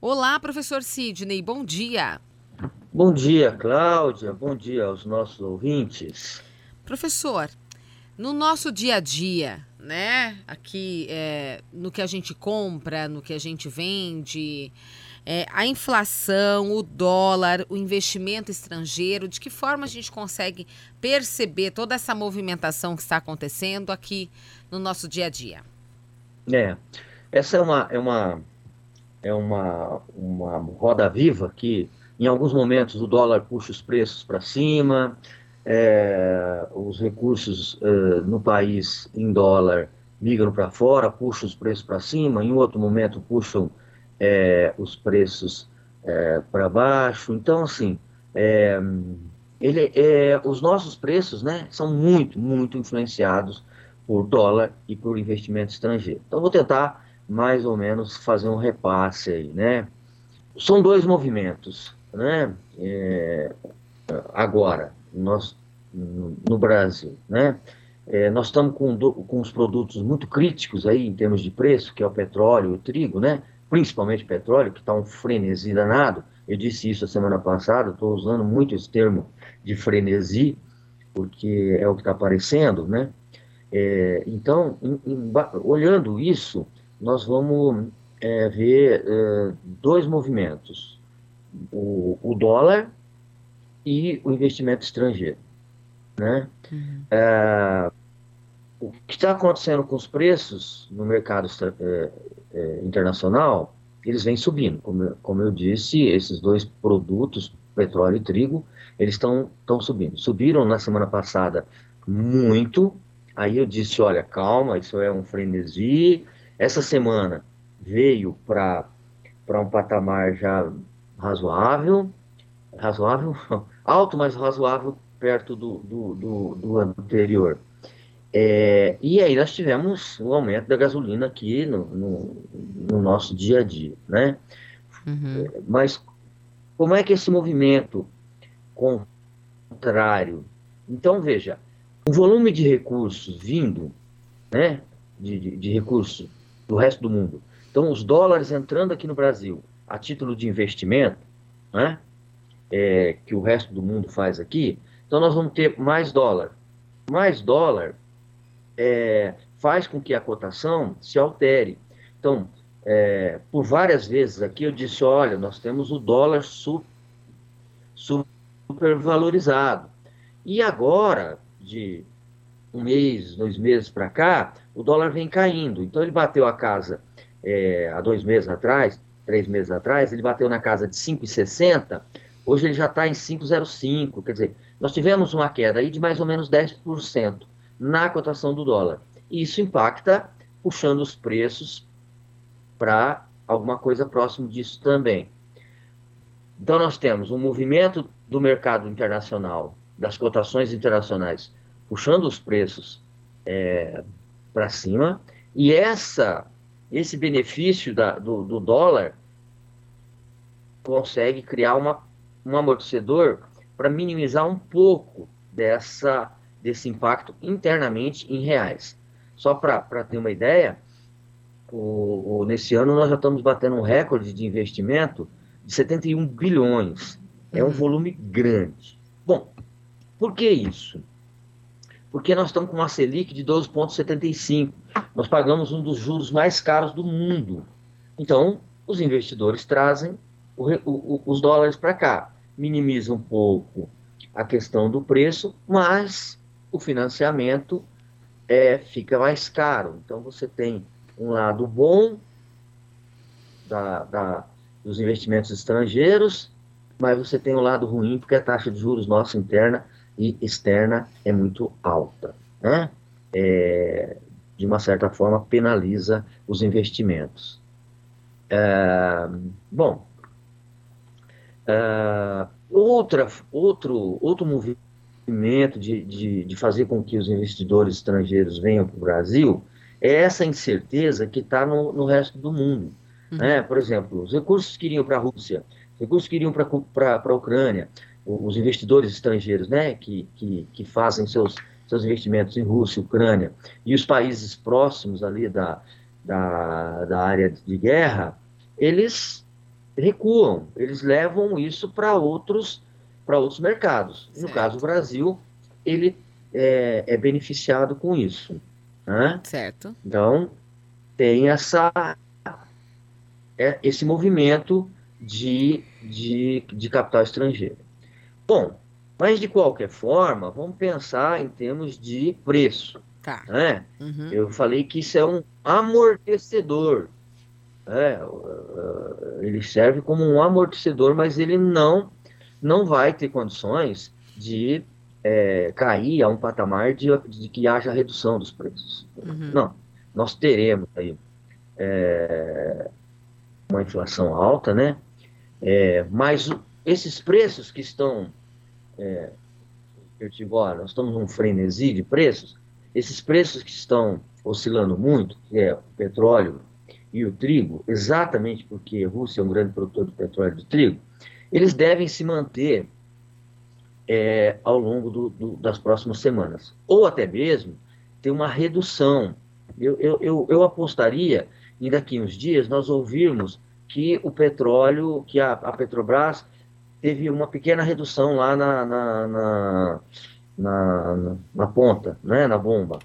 Olá, professor Sidney, bom dia. Bom dia, Cláudia. Bom dia aos nossos ouvintes. Professor, no nosso dia a dia, né? Aqui é, no que a gente compra, no que a gente vende, é, a inflação, o dólar, o investimento estrangeiro, de que forma a gente consegue perceber toda essa movimentação que está acontecendo aqui no nosso dia a dia? É, essa é uma, é uma, é uma, uma roda viva que em alguns momentos o dólar puxa os preços para cima, é, os recursos no país em dólar migram para fora, puxam os preços para cima, em outro momento puxam é, os preços é, para baixo. Então, assim, é, ele, é, os nossos preços né, são muito, muito influenciados por dólar e por investimento estrangeiro. Então, vou tentar mais ou menos fazer um repasse aí, né? São dois movimentos né? É, agora, nós, no Brasil, né? É, nós estamos com, com os produtos muito críticos aí em termos de preço, que é o petróleo o trigo, né? Principalmente petróleo, que está um frenesi danado. Eu disse isso a semana passada, estou usando muito esse termo de frenesi, porque é o que está aparecendo, né? É, então, em, em, olhando isso, nós vamos é, ver é, dois movimentos o, o dólar e o investimento estrangeiro. Né? Uhum. É, o que está acontecendo com os preços no mercado é, é, internacional, eles vêm subindo. Como, como eu disse, esses dois produtos, petróleo e trigo, eles estão subindo. Subiram na semana passada muito, aí eu disse, olha, calma, isso é um frenesi. Essa semana veio para um patamar já razoável, razoável, alto, mas razoável perto do, do, do, do anterior. É, e aí nós tivemos o aumento da gasolina aqui no, no, no nosso dia a dia, né? Uhum. É, mas como é que esse movimento contrário? Então, veja, o volume de recursos vindo, né, de, de, de recursos do resto do mundo, então os dólares entrando aqui no Brasil, a título de investimento, né? É, que o resto do mundo faz aqui, então nós vamos ter mais dólar. Mais dólar é, faz com que a cotação se altere. Então, é, por várias vezes aqui eu disse, olha, nós temos o dólar super, super valorizado. E agora, de um mês, dois meses para cá, o dólar vem caindo. Então ele bateu a casa é, há dois meses atrás, três meses atrás, ele bateu na casa de 5,60, hoje ele já está em 5,05. Quer dizer, nós tivemos uma queda aí de mais ou menos 10% na cotação do dólar. E isso impacta puxando os preços para alguma coisa próximo disso também. Então, nós temos um movimento do mercado internacional, das cotações internacionais, puxando os preços é, para cima, e essa esse benefício da, do, do, dólar consegue criar uma, um amortecedor para minimizar um pouco dessa, desse impacto internamente em reais. Só para ter uma ideia, o, o, nesse ano nós já estamos batendo um recorde de investimento de 71 bilhões. É um uhum. volume grande. Bom, por que isso? Porque nós estamos com uma Selic de 12,75. Nós pagamos um dos juros mais caros do mundo. Então, os investidores trazem o, o, os dólares para cá, minimiza um pouco a questão do preço, mas o financiamento é, fica mais caro. Então, você tem um lado bom da, da, dos investimentos estrangeiros, mas você tem um lado ruim, porque a taxa de juros nossa interna e externa é muito alta. Né? É, de uma certa forma, penaliza os investimentos. É, bom, é, outra, outro, outro movimento de, de, de fazer com que os investidores estrangeiros venham para o Brasil é essa incerteza que está no, no resto do mundo. Uhum. Né? Por exemplo, os recursos que iriam para a Rússia, os recursos que iriam para a Ucrânia, os investidores estrangeiros, né, que, que, que fazem seus, seus investimentos em Rússia, Ucrânia, e os países próximos ali da, da, da área de guerra, eles recuam, eles levam isso para outros, outros mercados. Certo. No caso do Brasil, ele é, é beneficiado com isso. Né? Certo. Então, tem essa, é, esse movimento de, de, de capital estrangeiro. Bom, mas de qualquer forma, vamos pensar em termos de preço. Tá. Né? Uhum. Eu falei que isso é um amortecedor. Né? Ele serve como um amortecedor, mas ele não, não vai ter condições de é, cair a um patamar de, de, que haja redução dos preços. Uhum. Não, nós teremos aí é, uma inflação alta, né? É, mas esses preços que estão, é, eu digo, olha, nós estamos num frenesi de preços, esses preços que estão oscilando muito, que é o petróleo e o trigo, exatamente porque a Rússia é um grande produtor de petróleo e de trigo, eles devem se manter é, ao longo do, do, das próximas semanas. Ou até mesmo ter uma redução. Eu, eu, eu, eu apostaria em daqui uns dias nós ouvirmos que o petróleo, que a, a Petrobras teve uma pequena redução lá na, na, na, na, na ponta, né, na bomba.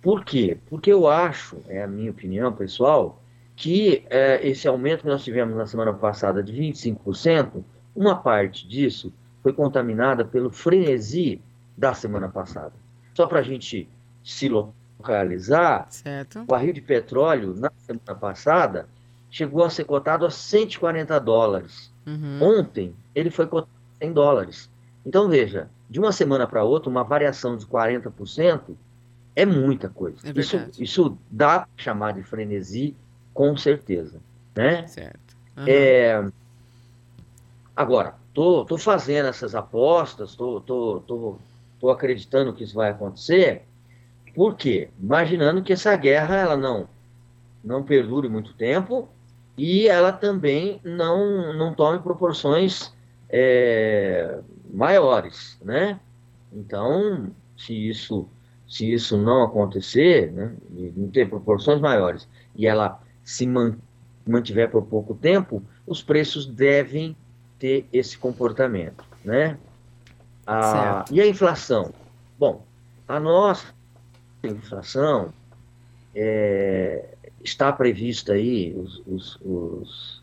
Por quê? Porque eu acho, é a minha opinião pessoal, que é, esse aumento que nós tivemos na semana passada de 25%, uma parte disso foi contaminada pelo frenesi da semana passada. Só para a gente se localizar, certo. o barril de petróleo na semana passada chegou a ser cotado a 140 dólares. Uhum. Ontem ele foi cotado 100 dólares. Então veja, de uma semana para outra, uma variação de 40% é muita coisa. É isso, isso dá para chamar de frenesi, com certeza. Né? Certo. Uhum. É... Agora, tô, tô fazendo essas apostas, tô, tô, tô, tô acreditando que isso vai acontecer. Por quê? Imaginando que essa guerra ela não, não perdure muito tempo e ela também não, não tome proporções é, maiores, né? Então, se isso, se isso não acontecer, né, não ter proporções maiores, e ela se mantiver por pouco tempo, os preços devem ter esse comportamento, né? A, e a inflação? Bom, a nossa inflação é, está prevista aí, os, os, os,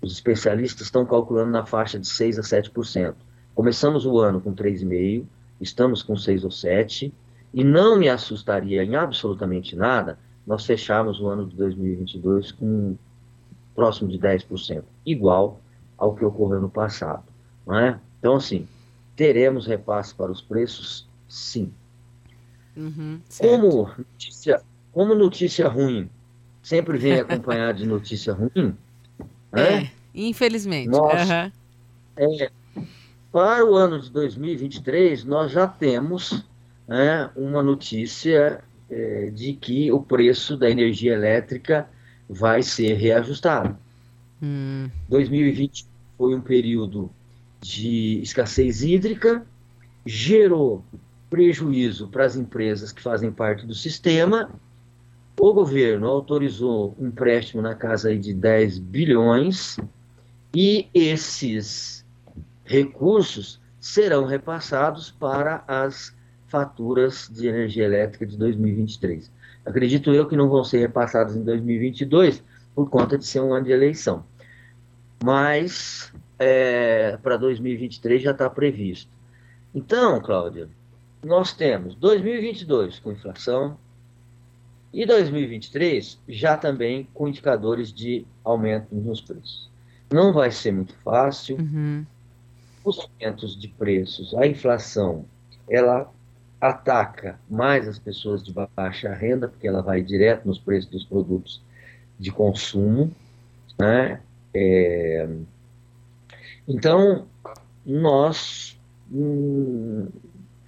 os, especialistas estão calculando na faixa de 6% a 7%. Começamos o ano com 3,5%, estamos com 6 ou 7%, e não me assustaria em absolutamente nada nós fecharmos o ano de 2022 com próximo de 10%, igual ao que ocorreu no passado. Não é? Então, assim, teremos repasse para os preços? Sim. Uhum, como, notícia, como notícia ruim sempre vem acompanhada de notícia ruim, né? é, infelizmente. Nós, uhum. é, para o ano de 2023, nós já temos né, uma notícia é, de que o preço da energia elétrica vai ser reajustado. Hum. 2020 foi um período de escassez hídrica, gerou prejuízo para as empresas que fazem parte do sistema. O governo autorizou um empréstimo na casa de 10 bilhões e esses recursos serão repassados para as faturas de energia elétrica de 2023. Acredito eu que não vão ser repassados em 2022 por conta de ser um ano de eleição mas é, para 2023 já está previsto. Então, Cláudia, nós temos 2022 com inflação e 2023 já também com indicadores de aumento nos preços. Não vai ser muito fácil. Uhum. Os aumentos de preços, a inflação, ela ataca mais as pessoas de baixa renda, porque ela vai direto nos preços dos produtos de consumo, né? É, então, nós hum,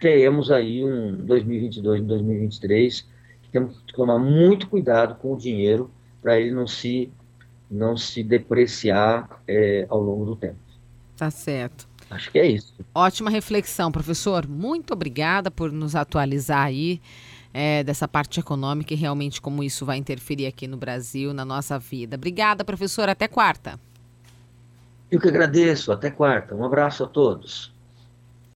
teremos aí um 2022 e 2023 que temos que tomar muito cuidado com o dinheiro para ele não se, não se depreciar é, ao longo do tempo. Tá certo. Acho que é isso. Ótima reflexão, professor. Muito obrigada por nos atualizar aí é, dessa parte econômica e realmente como isso vai interferir aqui no Brasil, na nossa vida. Obrigada, professor. Até quarta. Eu que agradeço. Até quarta. Um abraço a todos.